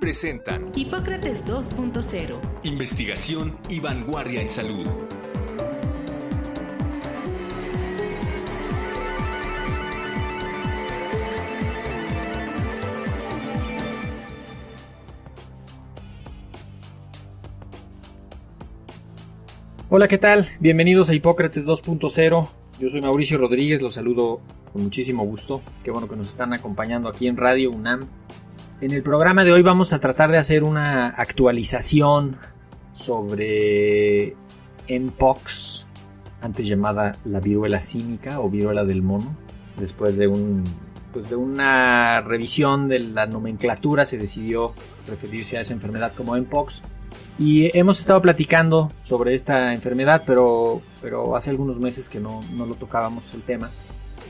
presentan Hipócrates 2.0. Investigación y vanguardia en salud. Hola, ¿qué tal? Bienvenidos a Hipócrates 2.0. Yo soy Mauricio Rodríguez, los saludo con muchísimo gusto. Qué bueno que nos están acompañando aquí en Radio UNAM en el programa de hoy vamos a tratar de hacer una actualización sobre Mpox, antes llamada la viruela cínica o viruela del mono. Después de, un, pues de una revisión de la nomenclatura se decidió referirse a esa enfermedad como Mpox. Y hemos estado platicando sobre esta enfermedad, pero, pero hace algunos meses que no, no lo tocábamos el tema.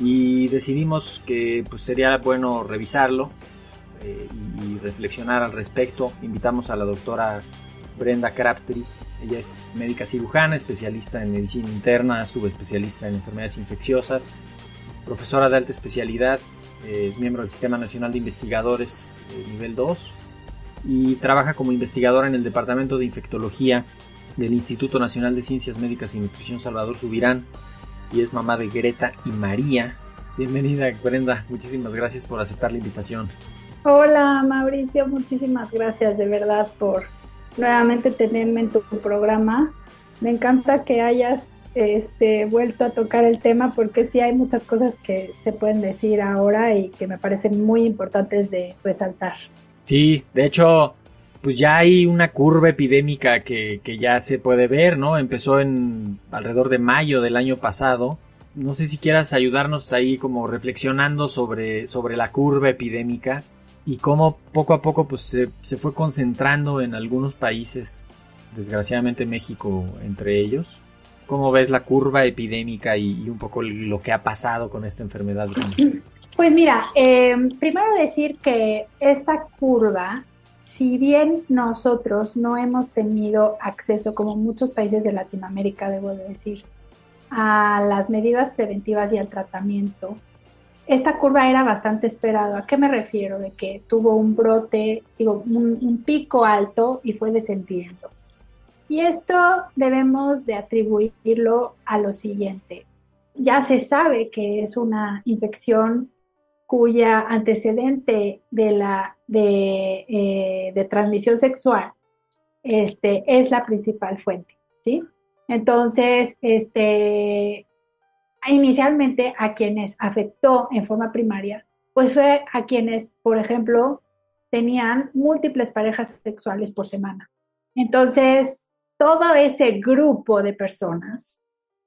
Y decidimos que pues, sería bueno revisarlo eh, y reflexionar al respecto. Invitamos a la doctora Brenda Crabtree. Ella es médica cirujana, especialista en medicina interna, subespecialista en enfermedades infecciosas, profesora de alta especialidad, eh, es miembro del Sistema Nacional de Investigadores eh, nivel 2 y trabaja como investigadora en el Departamento de Infectología del Instituto Nacional de Ciencias Médicas y Nutrición Salvador Subirán y es mamá de Greta y María. Bienvenida Brenda, muchísimas gracias por aceptar la invitación. Hola Mauricio, muchísimas gracias de verdad por nuevamente tenerme en tu programa. Me encanta que hayas este, vuelto a tocar el tema porque sí hay muchas cosas que se pueden decir ahora y que me parecen muy importantes de resaltar. Sí, de hecho, pues ya hay una curva epidémica que, que ya se puede ver, ¿no? Empezó en alrededor de mayo del año pasado. No sé si quieras ayudarnos ahí como reflexionando sobre, sobre la curva epidémica y cómo poco a poco pues, se, fue concentrando en algunos países, desgraciadamente México entre ellos. ¿Cómo ves la curva epidémica y, un poco lo que ha pasado con esta enfermedad? Pues mira, em, primero decir que esta curva, si bien nosotros no hemos tenido acceso, como muchos países de Latinoamérica, debo decir, a las medidas preventivas y al tratamiento, esta curva era bastante esperada. ¿A qué me refiero? De que tuvo un brote, digo, un, pico alto y fue descendiendo. Y esto debemos de atribuirlo a lo siguiente. Ya se sabe que es una infección cuya antecedente de, la, de, eh, transmisión sexual este, es la principal fuente, ¿sí? Entonces, este, inicialmente a quienes afectó en forma primaria, pues fue a quienes, por ejemplo, tenían múltiples parejas sexuales por semana. Entonces, todo ese grupo de personas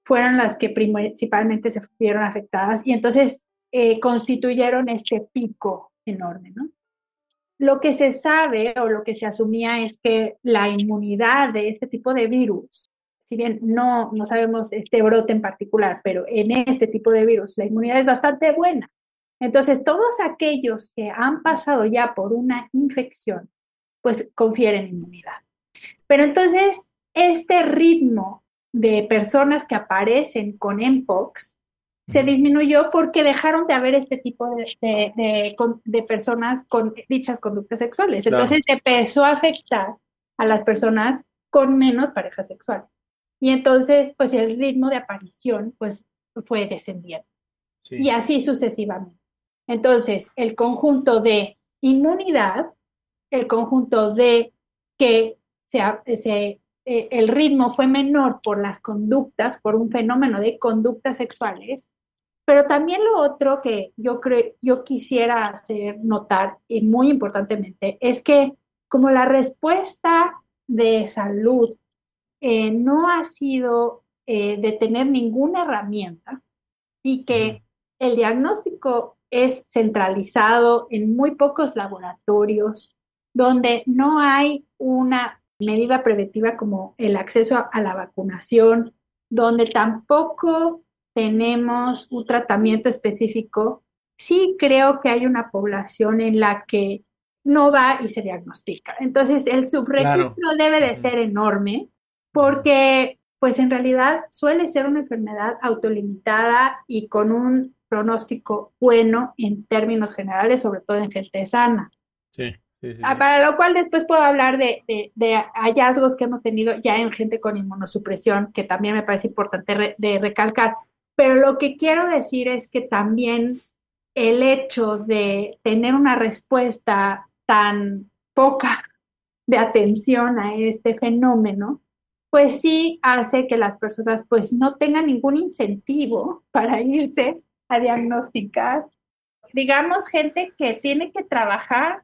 fueron las que principalmente se vieron afectadas y entonces eh, constituyeron este pico enorme, ¿no? Lo que se sabe o lo que se asumía es que la inmunidad de este tipo de virus si bien no, no sabemos este brote en particular, pero en este tipo de virus la inmunidad es bastante buena. Entonces, todos aquellos que han pasado ya por una infección, pues confieren inmunidad. Pero entonces, este ritmo de personas que aparecen con MPOX se disminuyó porque dejaron de haber este tipo de, personas con dichas conductas sexuales. Entonces, se empezó a afectar a las personas con menos parejas sexuales. Y entonces, pues el ritmo de aparición, pues fue descendiendo. Y así sucesivamente. Entonces, el conjunto de inmunidad, el conjunto de que se, se, eh, el ritmo fue menor por las conductas, por un fenómeno de conductas sexuales, pero también lo otro que yo creo, yo quisiera hacer notar, y muy importantemente, es que como la respuesta de salud eh, no ha sido eh, de tener ninguna herramienta y que el diagnóstico es centralizado en muy pocos laboratorios, donde no hay una medida preventiva como el acceso a, a la vacunación, donde tampoco tenemos un tratamiento específico, sí creo que hay una población en la que no va y se diagnostica. Entonces, el subregistro Claro. debe de ser enorme porque, pues en realidad suele ser una enfermedad autolimitada y con un pronóstico bueno en términos generales, sobre todo en gente sana. Sí, sí, sí, Ah. Para lo cual después puedo hablar de, de- de hallazgos que hemos tenido ya en gente con inmunosupresión, que también me parece importante re- de recalcar. Pero lo que quiero decir es que también el hecho de tener una respuesta tan poca de atención a este fenómeno, pues sí hace que las personas pues no tengan ningún incentivo para irse a diagnosticar. Digamos, gente que tiene que trabajar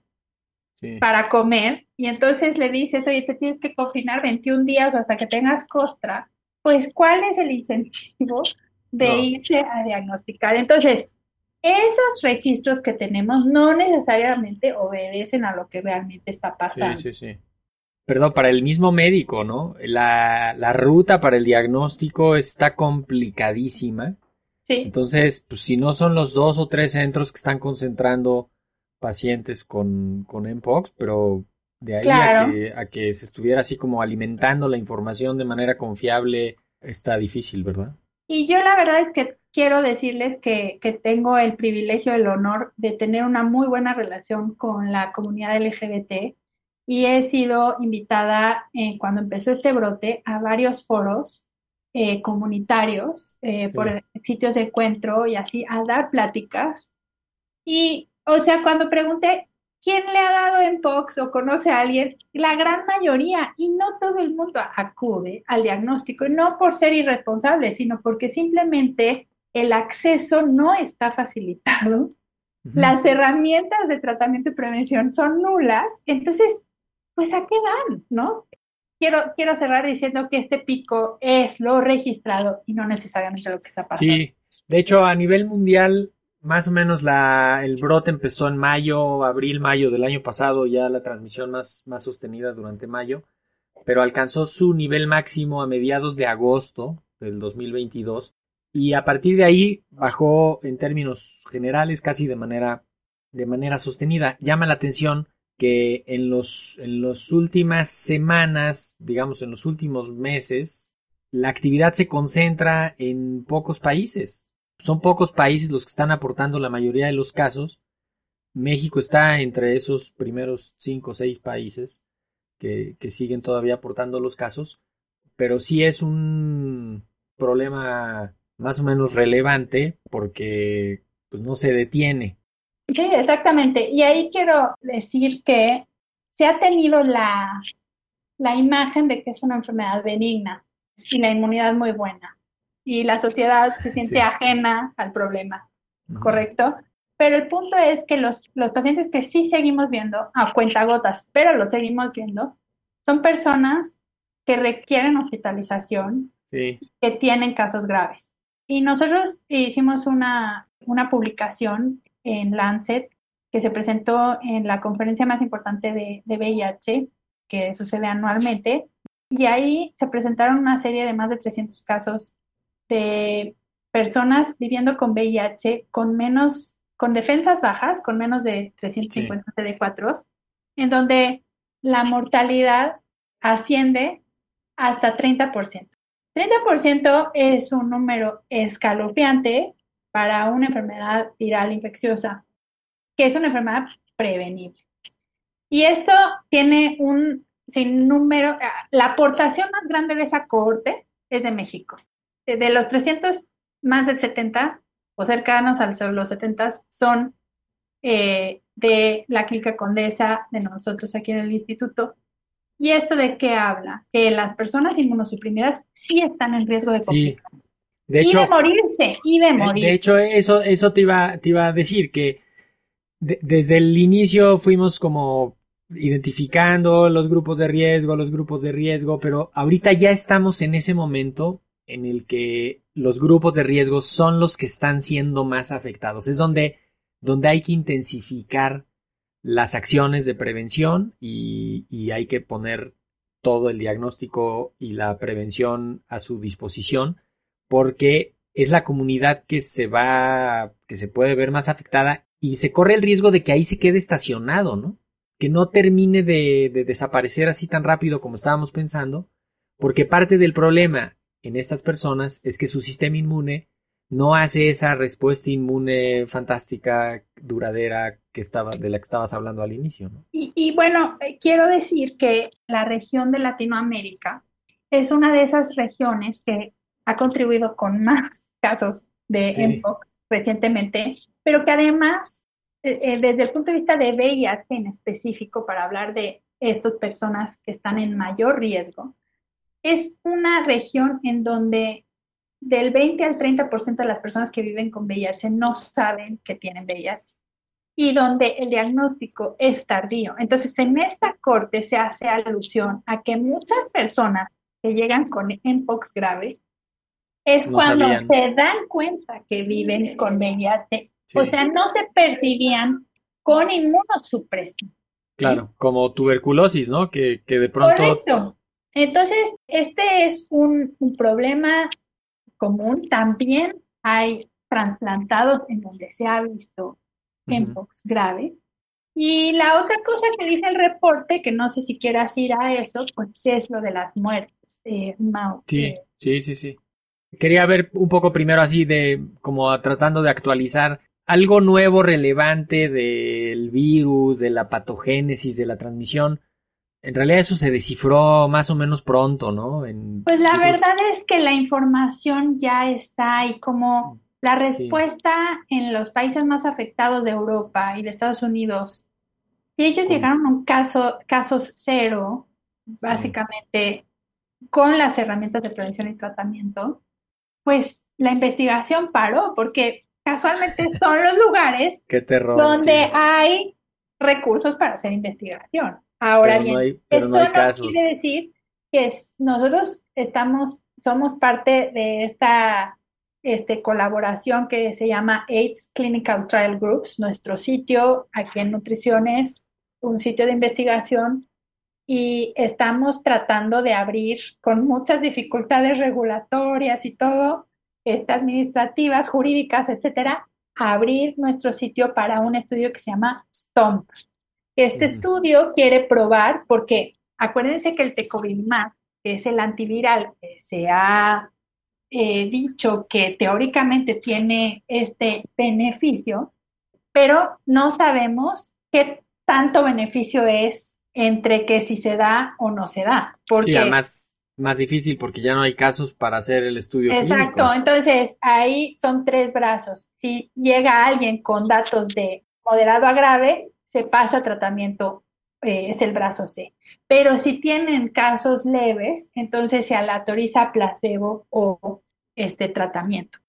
Sí. para comer y entonces le dices, oye, te tienes que confinar 21 días o hasta que tengas costra, pues ¿cuál es el incentivo de No. irse a diagnosticar? Entonces, esos registros que tenemos no necesariamente obedecen a lo que realmente está pasando. Sí, sí, sí. Perdón, para el mismo médico, ¿no? La, la ruta para el diagnóstico está complicadísima. Sí, Entonces, pues si no son los dos o tres centros que están concentrando pacientes con, con Mpox, pero de ahí Claro. a que, a que se estuviera así como alimentando la información de manera confiable, está difícil, ¿verdad? Y yo la verdad es que quiero decirles que, que tengo el privilegio, el honor de tener una muy buena relación con la comunidad LGBT y he sido invitada eh, cuando empezó este brote a varios foros eh, comunitarios eh, Sí. por sitios de encuentro y así a dar pláticas. Y, o sea, cuando pregunté quién le ha dado Mpox o conoce a alguien, la gran mayoría, y no todo el mundo acude al diagnóstico, no por ser irresponsable, sino porque simplemente el acceso no está facilitado, las herramientas de tratamiento y prevención son nulas, entonces, pues ¿a qué van, no? Quiero, quiero cerrar diciendo que este pico es lo registrado y no necesariamente lo que está pasando. Sí, de hecho, a nivel mundial, más o menos la, el brote empezó en mayo, abril, mayo del año pasado, ya la transmisión más, más sostenida durante mayo, pero alcanzó su nivel máximo a mediados de agosto del 2022 y a partir de ahí bajó en términos generales casi de manera, de manera sostenida. Llama la atención que en los, en las últimas semanas, digamos en los últimos meses, la actividad se concentra en pocos países. Son pocos países los que están aportando la mayoría de los casos. México está entre esos primeros cinco o seis países que, que siguen todavía aportando los casos, pero sí es un problema más o menos relevante porque pues, no se detiene. Sí, exactamente. Y ahí quiero decir que se ha tenido la, la imagen de que es una enfermedad benigna y la inmunidad muy buena. Y la sociedad se siente Sí. ajena al problema, ¿correcto? Pero el punto es que los, los pacientes que sí seguimos viendo, a cuentagotas, pero los seguimos viendo, son personas que requieren hospitalización, Sí, que tienen casos graves. Y nosotros hicimos una, una publicación en Lancet que se presentó en la conferencia más importante de, de VIH que sucede anualmente. Y ahí se presentaron una serie de más de 300 casos de personas viviendo con VIH con menos, con defensas bajas, con menos de 350 CD4, en donde la mortalidad asciende hasta 30%. 30% es un número escalofriante para una enfermedad viral infecciosa, que es una enfermedad prevenible. Y esto tiene un sinnúmero, la aportación más grande de esa cohorte es de México. De, los 300, más de 70 o cercanos a los 70 son eh, de la Clínica Condesa, de nosotros aquí en el instituto. ¿Y esto de qué habla? Que las personas inmunosuprimidas sí están en riesgo de sí. De y hecho, de morirse, y de de, morir. de hecho eso, eso te iba, te iba a decir que de- desde el inicio fuimos como identificando los grupos de riesgo, los grupos de riesgo, pero ahorita ya estamos en ese momento en el que los grupos de riesgo son los que están siendo más afectados. Es donde, donde hay que intensificar las acciones de prevención y, y hay que poner todo el diagnóstico y la prevención a su disposición, porque es la comunidad que se va, que se puede ver más afectada y se corre el riesgo de que ahí se quede estacionado, ¿no? Que no termine de, de desaparecer así tan rápido como estábamos pensando, porque parte del problema en estas personas es que su sistema inmune no hace esa respuesta inmune fantástica, duradera que estaba, de la que estabas hablando al inicio. ¿no? Y, y, bueno, eh, quiero decir que la región de Latinoamérica es una de esas regiones que ha contribuido con más casos de sí. Recientemente, pero que además, eh, eh, desde el punto de vista de VIH en específico, para hablar de estas personas que están en mayor riesgo, es una región en donde del 20 al 30% de las personas que viven con VIH no saben que tienen VIH y donde el diagnóstico es tardío. Entonces, en esta corte se hace alusión a que muchas personas que llegan con Mpox grave es no cuando sabían. se dan cuenta que viven con VIH. Sí. O sea, no se percibían con inmunosupresión. Claro, como tuberculosis, ¿no? Que, que de pronto... Correcto. Entonces, este es un, un problema común. También hay trasplantados en donde se ha visto Mpox uh -huh. grave. Y la otra cosa que dice el reporte, que no sé si quieras ir a eso, pues es lo de las muertes. Eh, Mau, sí, eh, sí, sí, sí. Quería ver un poco primero así de como tratando de actualizar algo nuevo relevante del virus, de la patogénesis, de la transmisión. En realidad eso se descifró más o menos pronto, ¿no? En, pues la verdad es que la información ya está y como la respuesta sí. en los países más afectados de Europa y de Estados Unidos, si ellos llegaron a un caso, casos cero, básicamente sí. con las herramientas de prevención y tratamiento, pues la investigación paró porque casualmente son los lugares terror, donde sí. hay recursos para hacer investigación. Ahora pero bien, no hay, eso no, no quiere decir que nosotros estamos, somos parte de esta este, colaboración que se llama AIDS Clinical Trial Groups, nuestro sitio aquí en Nutriciones, un sitio de investigación, y estamos tratando de abrir con muchas dificultades regulatorias y todo, este, administrativas, jurídicas, etcétera, abrir nuestro sitio para un estudio que se llama STOMP. Este uh -huh. estudio quiere probar, porque acuérdense que el tecovimab, que es el antiviral, que se ha eh, dicho que teóricamente tiene este beneficio, pero no sabemos qué tanto beneficio es entre que si se da o no se da. Porque, sí, además más difícil porque ya no hay casos para hacer el estudio Exacto, clínico. entonces ahí son tres brazos. Si llega alguien con datos de moderado a grave, se pasa a tratamiento, eh, es el brazo C. Pero si tienen casos leves, entonces se aleatoriza placebo o este tratamiento.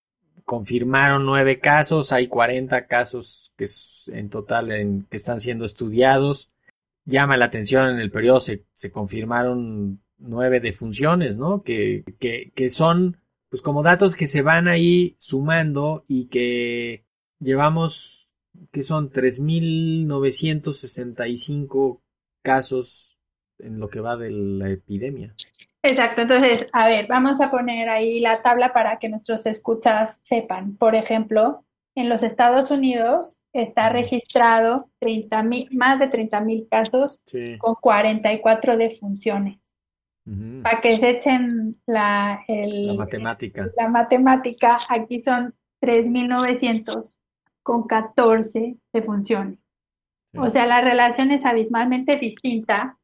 Confirmaron nueve casos, hay 40 casos que en total en, que están siendo estudiados. Llama la atención en el periodo, se, se confirmaron nueve defunciones, ¿no? Que, que, que son, pues como datos que se van ahí sumando y que llevamos, que son 3.965 casos en lo que va de la epidemia. Exacto, entonces, a ver, vamos a poner ahí la tabla para que nuestros escuchas sepan. Por ejemplo, en los Estados Unidos está registrado 30 mil, más de 30 mil casos sí. con 44 defunciones. Uh -huh. Para que se echen la, el, la matemática. La matemática, aquí son 3.900 con 14 defunciones. Sí. O sea, la relación es abismalmente distinta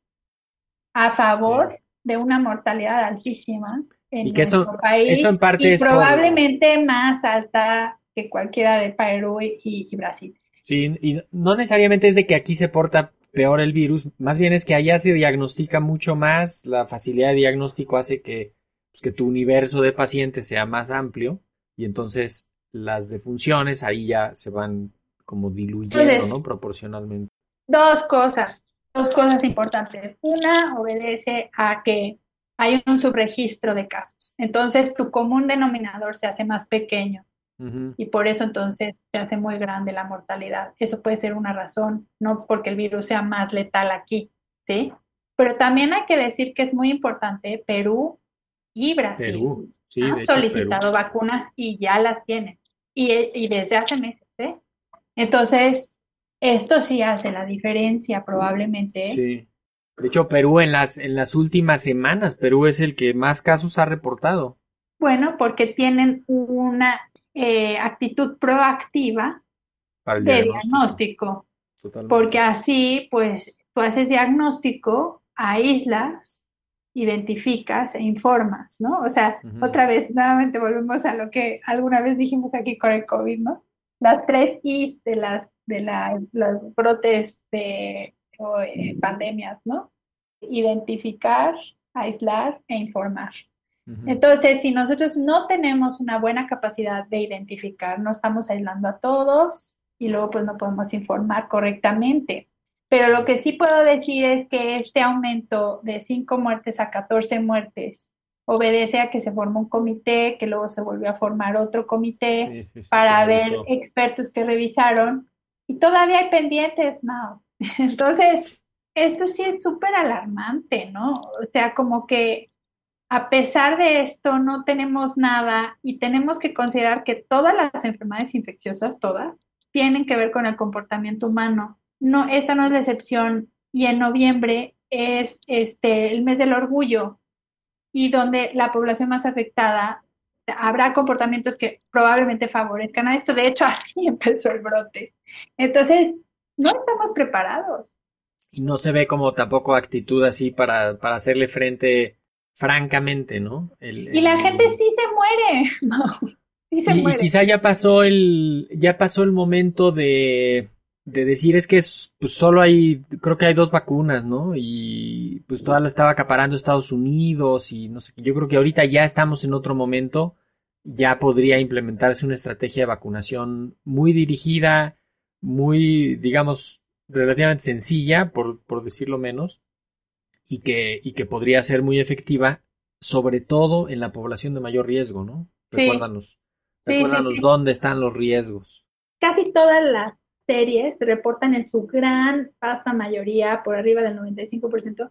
a favor sí. de una mortalidad altísima en y que nuestro esto, país esto en parte y es probablemente por... más alta que cualquiera de Perú y, y Brasil. Sí, y no necesariamente es de que aquí se porta peor el virus, más bien es que allá se diagnostica mucho más, la facilidad de diagnóstico hace que, pues, que tu universo de pacientes sea más amplio y entonces las defunciones ahí ya se van como diluyendo, entonces, ¿no? Proporcionalmente. Dos cosas, dos cosas importantes. Una obedece a que hay un subregistro de casos, entonces tu común denominador se hace más pequeño. Uh -huh. Y por eso entonces se hace muy grande la mortalidad. Eso puede ser una razón, no porque el virus sea más letal aquí, ¿sí? Pero también hay que decir que es muy importante Perú y Brasil. Perú, sí, han hecho, solicitado Perú. vacunas y ya las tienen. Y, y desde hace meses, ¿eh? Entonces, esto sí hace la diferencia probablemente. Sí. De hecho, Perú en las, en las últimas semanas, Perú es el que más casos ha reportado. Bueno, porque tienen una eh, actitud proactiva de diagnóstico. porque así, pues, tú haces diagnóstico, aíslas, identificas e informas, ¿no? O sea, otra vez, nuevamente volvemos a lo que alguna vez dijimos aquí con el COVID, ¿no? Las tres Is de las, de las, los brotes de o, eh, pandemias, ¿no? Identificar, aislar e informar. Entonces, si nosotros no tenemos una buena capacidad de identificar, no estamos aislando a todos y luego pues no podemos informar correctamente. Pero lo que sí puedo decir es que este aumento de 5 muertes a 14 muertes obedece a que se formó un comité, que luego se volvió a formar otro comité Sí, sí, sí, para ver expertos que revisaron y todavía hay pendientes, Mao. Entonces, esto sí es súper alarmante, ¿no? O sea, como que a pesar de esto no tenemos nada y tenemos que considerar que todas las enfermedades infecciosas, todas, tienen que ver con el comportamiento humano. No, esta no es la excepción y en noviembre es este el mes del orgullo y donde la población más afectada habrá comportamientos que probablemente favorezcan a esto. De hecho, así empezó el brote. Entonces, no estamos preparados. Y no se ve como tampoco actitud así para, para hacerle frente francamente, ¿no? El- Y la gente sí se muere. Mau. Sí se Y, y quizá ya pasó el, ya pasó el momento de, de decir es que es, pues solo hay, creo que hay dos vacunas, ¿no? Y pues toda la estaba acaparando Estados Unidos y no sé, qué. yo creo que ahorita ya estamos en otro momento, ya podría implementarse una estrategia de vacunación muy dirigida, muy, digamos, relativamente sencilla, por, por decirlo menos, y que, y que podría ser muy efectiva, sobre todo en la población de mayor riesgo, ¿no? Sí. Recuérdanos. Sí, Recuérdanos sí. dónde están los riesgos. Casi todas las series reportan en su gran vasta mayoría, por arriba del 95%,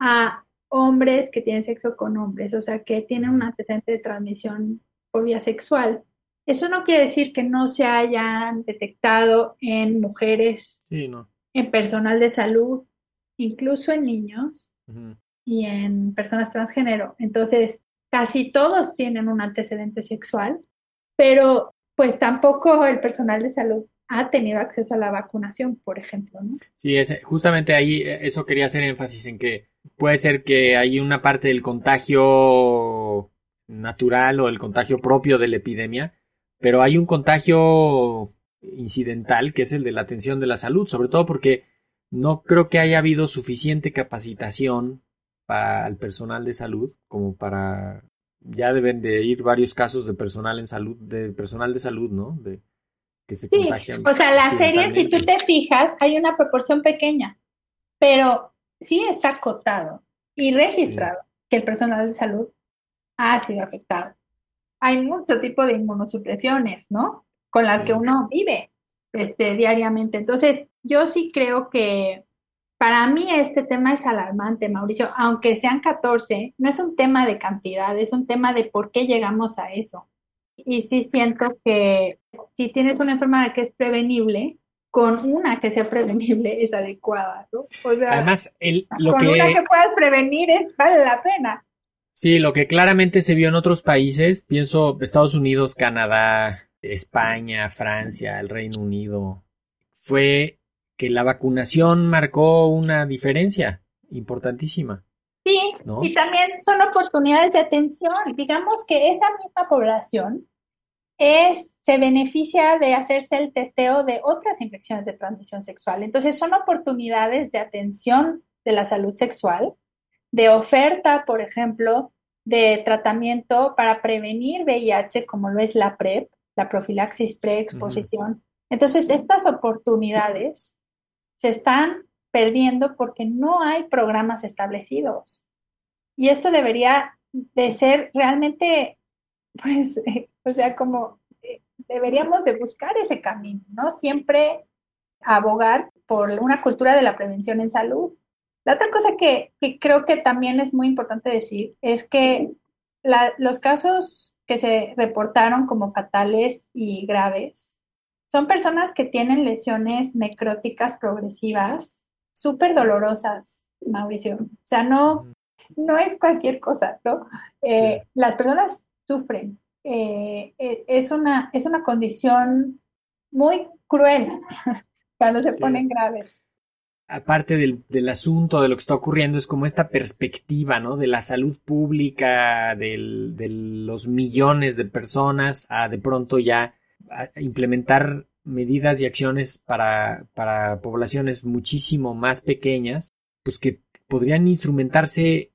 a hombres que tienen sexo con hombres, o sea, que tienen un antecedente de transmisión por vía sexual. Eso no quiere decir que no se hayan detectado en mujeres, Sí, no. en personal de salud, incluso en niños Y en personas transgénero. Entonces, casi todos tienen un antecedente sexual, pero pues tampoco el personal de salud ha tenido acceso a la vacunación, por ejemplo, ¿no? Sí, es, justamente ahí eh, eso quería hacer énfasis en que puede ser que hay una parte del contagio natural o el contagio propio de la epidemia, pero hay un contagio incidental que es el de la atención de la salud, sobre todo porque no creo que haya habido suficiente capacitación para el personal de salud como para ya deben de ir varios casos de personal en salud, de personal de salud, ¿no? De que se Sí, contagian o sea, la serie, si tú te fijas, hay una proporción pequeña, pero sí está acotado y registrado que el personal de salud ha sido afectado. Hay mucho tipo de inmunosupresiones, ¿no? Con las que uno vive este, diariamente. Entonces, yo sí creo que para mí este tema es alarmante, Mauricio, aunque sean 14, no es un tema de cantidad, es un tema de por qué llegamos a eso. Y sí siento que si tienes una enfermedad que es prevenible, con una que sea prevenible es adecuada, ¿no? O sea, Además, el, lo con una que, que puedas prevenir es, vale la pena. sí, lo que claramente se vio en otros países, pienso Estados Unidos, Canadá, España, Francia, el Reino Unido, fue que la vacunación marcó una diferencia importantísima, Sí, ¿no? y también son oportunidades de atención. Digamos que esa misma población es, se beneficia de hacerse el testeo de otras infecciones de transmisión sexual. Entonces, son oportunidades de atención de la salud sexual, de oferta, por ejemplo, de tratamiento para prevenir VIH, como lo es la PrEP, la profilaxis preexposición. Entonces, estas oportunidades se están perdiendo porque no hay programas establecidos. Y esto debería de ser realmente, pues, o sea, como eh, deberíamos de buscar ese camino, ¿no? Siempre abogar por una cultura de la prevención en salud. La otra cosa que, que creo que también es muy importante decir es que la- los casos que se reportaron como fatales y graves son personas que tienen lesiones necróticas progresivas súper dolorosas, Mauricio. O sea, no, no es cualquier cosa, ¿no? Eh, Sí. Las personas sufren. Eh, eh, es una, es una condición muy cruel cuando se Sí. ponen graves. Aparte del, del asunto de lo que está ocurriendo, es como esta perspectiva, ¿no? De la salud pública, de los millones de personas, a de pronto ya implementar medidas y acciones para, para poblaciones muchísimo más pequeñas, pues que podrían instrumentarse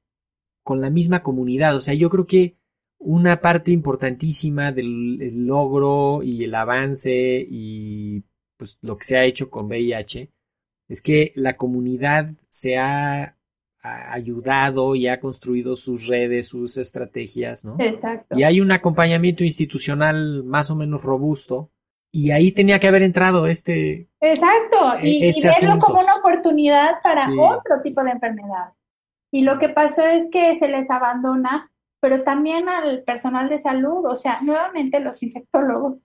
con la misma comunidad. O sea, yo creo que una parte importantísima del el logro y el avance y pues lo que se ha hecho con VIH es que la comunidad se ha, ayudado y ha construido sus redes, sus estrategias, ¿no? Exacto. Y hay un acompañamiento institucional más o menos robusto. Y ahí tenía que haber entrado este, Exacto, y, y este verlo asunto. como una oportunidad para Sí. otro tipo de enfermedad. Y lo que pasó es que se les abandona, pero también al personal de salud, o sea, nuevamente los infectólogos,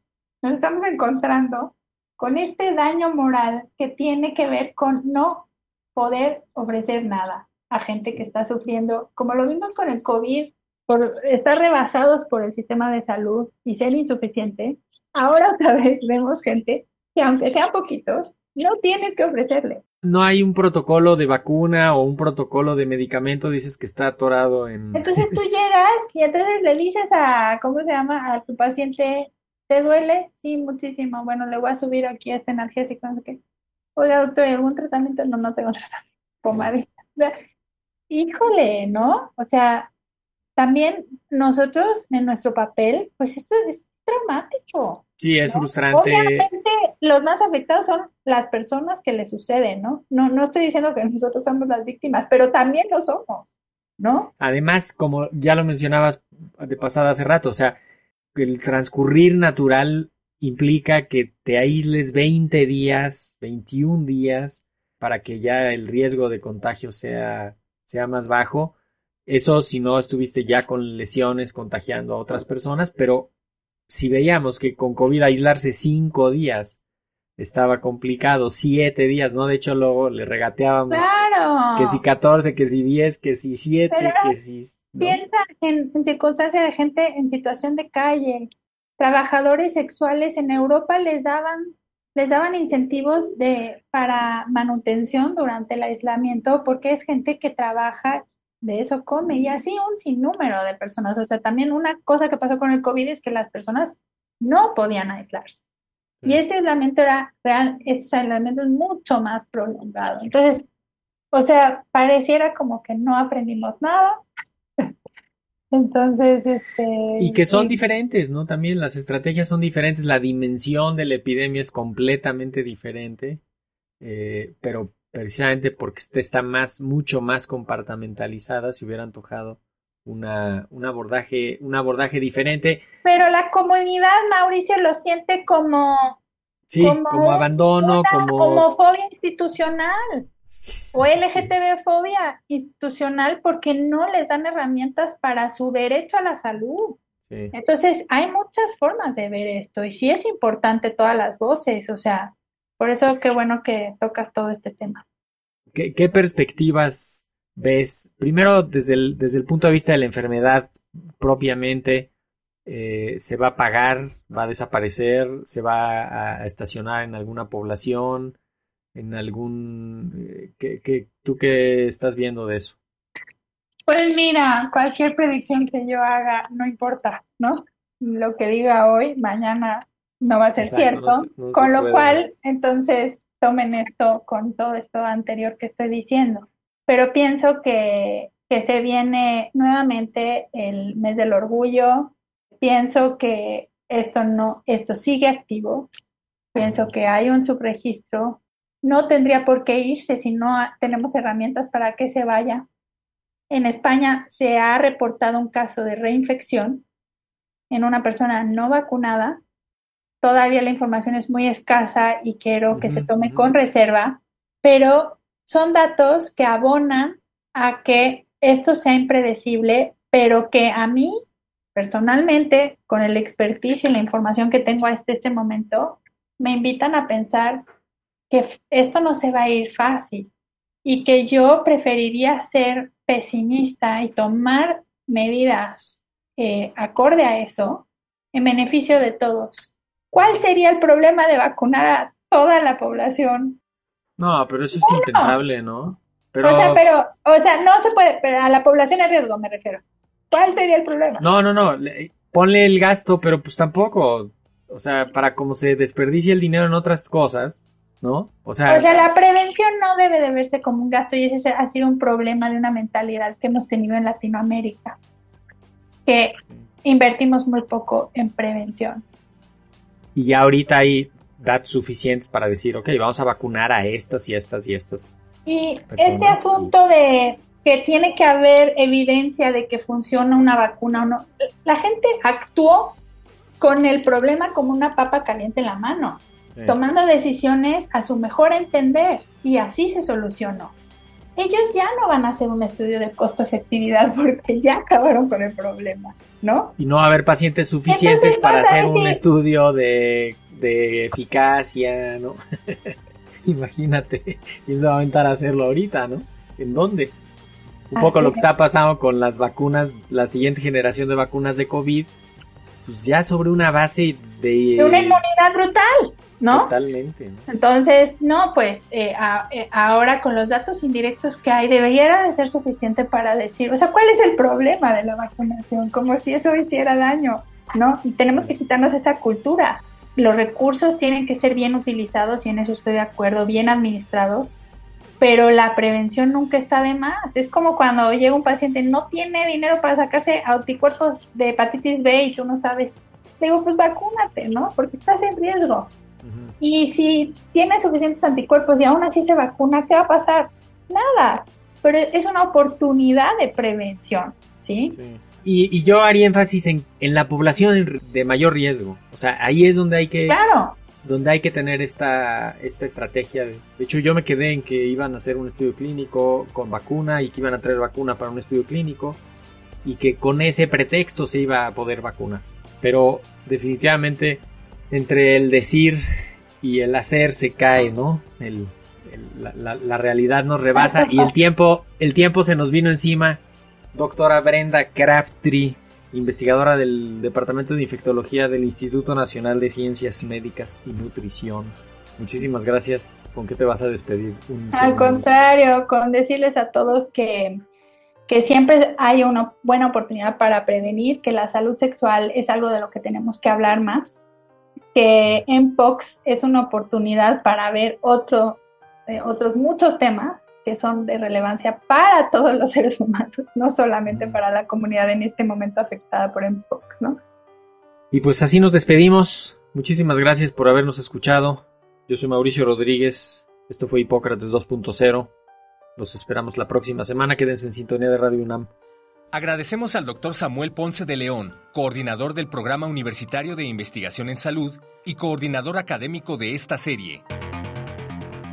nos estamos encontrando con este daño moral que tiene que ver con no poder ofrecer nada a gente que está sufriendo, como lo vimos con el COVID, por estar rebasados por el sistema de salud y ser insuficiente. Ahora otra vez vemos gente que aunque sean poquitos, no tienes que ofrecerle. no hay un protocolo de vacuna o un protocolo de medicamento, dices que está atorado en... Entonces tú llegas y entonces le dices a, ¿cómo se llama? A tu paciente, ¿te duele? Sí, muchísimo. Bueno, le voy a subir aquí este analgésico, no sé qué. Oiga, doctor, ¿hay algún tratamiento? No, no tengo tratamiento. Pomadita. O sea, híjole, ¿no? O sea, también nosotros en nuestro papel, pues esto es traumático. Sí, es ¿no? frustrante. Obviamente, los más afectados son las personas que les suceden, ¿no? No, no estoy diciendo que nosotros somos las víctimas, pero también lo somos, ¿no? Además, como ya lo mencionabas de pasada hace rato, o sea, el transcurrir natural implica que te aísles 20 días, 21 días, para que ya el riesgo de contagio sea, sea más bajo. Eso si no estuviste ya con lesiones contagiando a otras personas, pero si veíamos que con COVID aislarse 5 días estaba complicado, 7 días, ¿no? De hecho, luego le regateábamos Claro. que si 14, que si 10, que si 7, Pero que si... ¿no? Piensa en, en circunstancias de gente en situación de calle, trabajadores sexuales en Europa les daban, les daban incentivos de, para manutención durante el aislamiento porque es gente que trabaja, de eso come, y así un sinnúmero de personas. O sea, también una cosa que pasó con el COVID es que las personas no podían aislarse. Y este aislamiento era real, este aislamiento es mucho más prolongado. Entonces, o sea, pareciera como que no aprendimos nada. Entonces, este... Y que son diferentes, ¿no? También las estrategias son diferentes, la dimensión de la epidemia es completamente diferente, eh, pero precisamente porque esta está más, mucho más compartamentalizada, se hubiera antojado una, un abordaje, un abordaje diferente. Pero la comunidad, Mauricio, lo siente como Sí, Como como abandono, una como... homofobia institucional o LGTB fobia institucional porque no les dan herramientas para su derecho a la salud. Sí. Entonces, hay muchas formas de ver esto y sí es importante todas las voces, o sea, por eso qué bueno que tocas todo este tema. ¿Qué, qué perspectivas ves? Primero, desde el, desde el punto de vista de la enfermedad propiamente, eh, ¿se va a pagar? ¿Va a desaparecer? ¿Se va a estacionar en alguna población? ¿En algún... eh, ¿qué, qué- tú qué estás viendo de eso? Pues mira, cualquier predicción que yo haga no importa, ¿no? Lo que diga hoy, mañana no va a ser Exacto, cierto. no no Con lo puede. cual, entonces, tomen esto con todo esto anterior que estoy diciendo. Pero pienso que, que se viene nuevamente el mes del orgullo. Pienso que esto no, esto sigue activo. Pienso que hay un subregistro. No tendría por qué irse si no tenemos herramientas para que se vaya. En España se ha reportado un caso de reinfección en una persona no vacunada. Todavía la información es muy escasa y quiero que se tome con reserva, pero son datos que abonan a que esto sea impredecible, pero que a mí personalmente, con el expertise y la información que tengo hasta este momento, me invitan a pensar que esto no se va a ir fácil y que yo preferiría ser pesimista y tomar medidas eh, acorde a eso en beneficio de todos. ¿Cuál sería el problema de vacunar a toda la población? No, pero eso es impensable, ¿no? Pero... O sea, pero, o sea, no se puede, pero a la población en riesgo me refiero. ¿Cuál sería el problema? No, no, no, ponle el gasto, pero pues tampoco, o sea, para como se desperdicia el dinero en otras cosas, ¿no? O sea, o sea, la prevención no debe de verse como un gasto y ese ha sido un problema de una mentalidad que hemos tenido en Latinoamérica, que invertimos muy poco en prevención. Y ya ahorita hay datos suficientes para decir, ok, vamos a vacunar a estas y estas y estas. Y este asunto de que tiene que haber evidencia de que funciona una vacuna o no. La gente actuó con el problema como una papa caliente en la mano, tomando decisiones a su mejor entender y así se solucionó. Ellos ya no van a hacer un estudio de costo-efectividad porque ya acabaron con el problema, ¿no? Y no va a haber pacientes suficientes para hacer un estudio de, de eficacia, ¿no? Imagínate, y se va a aventar a hacerlo ahorita, ¿no? ¿En dónde? un poco lo que está pasando con las vacunas, la siguiente generación de vacunas de COVID, pues ya sobre una base de... De una inmunidad brutal, ¿no? Totalmente. Entonces, no, pues eh, eh, ahora con los datos indirectos que hay, debería de ser suficiente para decir, o sea, ¿cuál es el problema de la vacunación? Como si eso hiciera daño, ¿no? Y tenemos que quitarnos esa cultura. Los recursos tienen que ser bien utilizados y en eso estoy de acuerdo, bien administrados pero la prevención nunca está de más. Es como cuando llega un paciente, no tiene dinero para sacarse anticuerpos de hepatitis B y tú no sabes. Digo, pues vacúnate, ¿no? Porque estás en riesgo. Y si tiene suficientes anticuerpos y aún así se vacuna, ¿qué va a pasar? Nada. Pero es una oportunidad de prevención, ¿sí? Y, yo haría énfasis en, en, la población de mayor riesgo. O sea, ahí es donde hay que claro donde hay que tener esta, esta estrategia. De hecho, yo me quedé en que iban a hacer un estudio clínico con vacuna y que iban a traer vacuna para un estudio clínico y que con ese pretexto se iba a poder vacunar. Pero definitivamente entre el decir y el hacer se cae, ¿no? la, la, realidad nos rebasa y el tiempo, el tiempo se nos vino encima. Doctora Brenda Crabtree investigadora del Departamento de Infectología del Instituto Nacional de Ciencias Médicas y Nutrición. Muchísimas gracias. ¿Con qué te vas a despedir? Al contrario, con decirles a todos que, que siempre hay una buena oportunidad para prevenir, que la salud sexual es algo de lo que tenemos que hablar más, que en POX es una oportunidad para ver otro, eh, otros muchos temas que son de relevancia para todos los seres humanos, no solamente para la comunidad en este momento afectada por Mpox, ¿no? Y pues así nos despedimos. Muchísimas gracias por habernos escuchado. Yo soy Mauricio Rodríguez. Esto fue Hipócrates 2.0. Los esperamos la próxima semana. Quédense en sintonía de Radio UNAM. Agradecemos al doctor Samuel Ponce de León, coordinador del Programa Universitario de Investigación en Salud y coordinador académico de esta serie.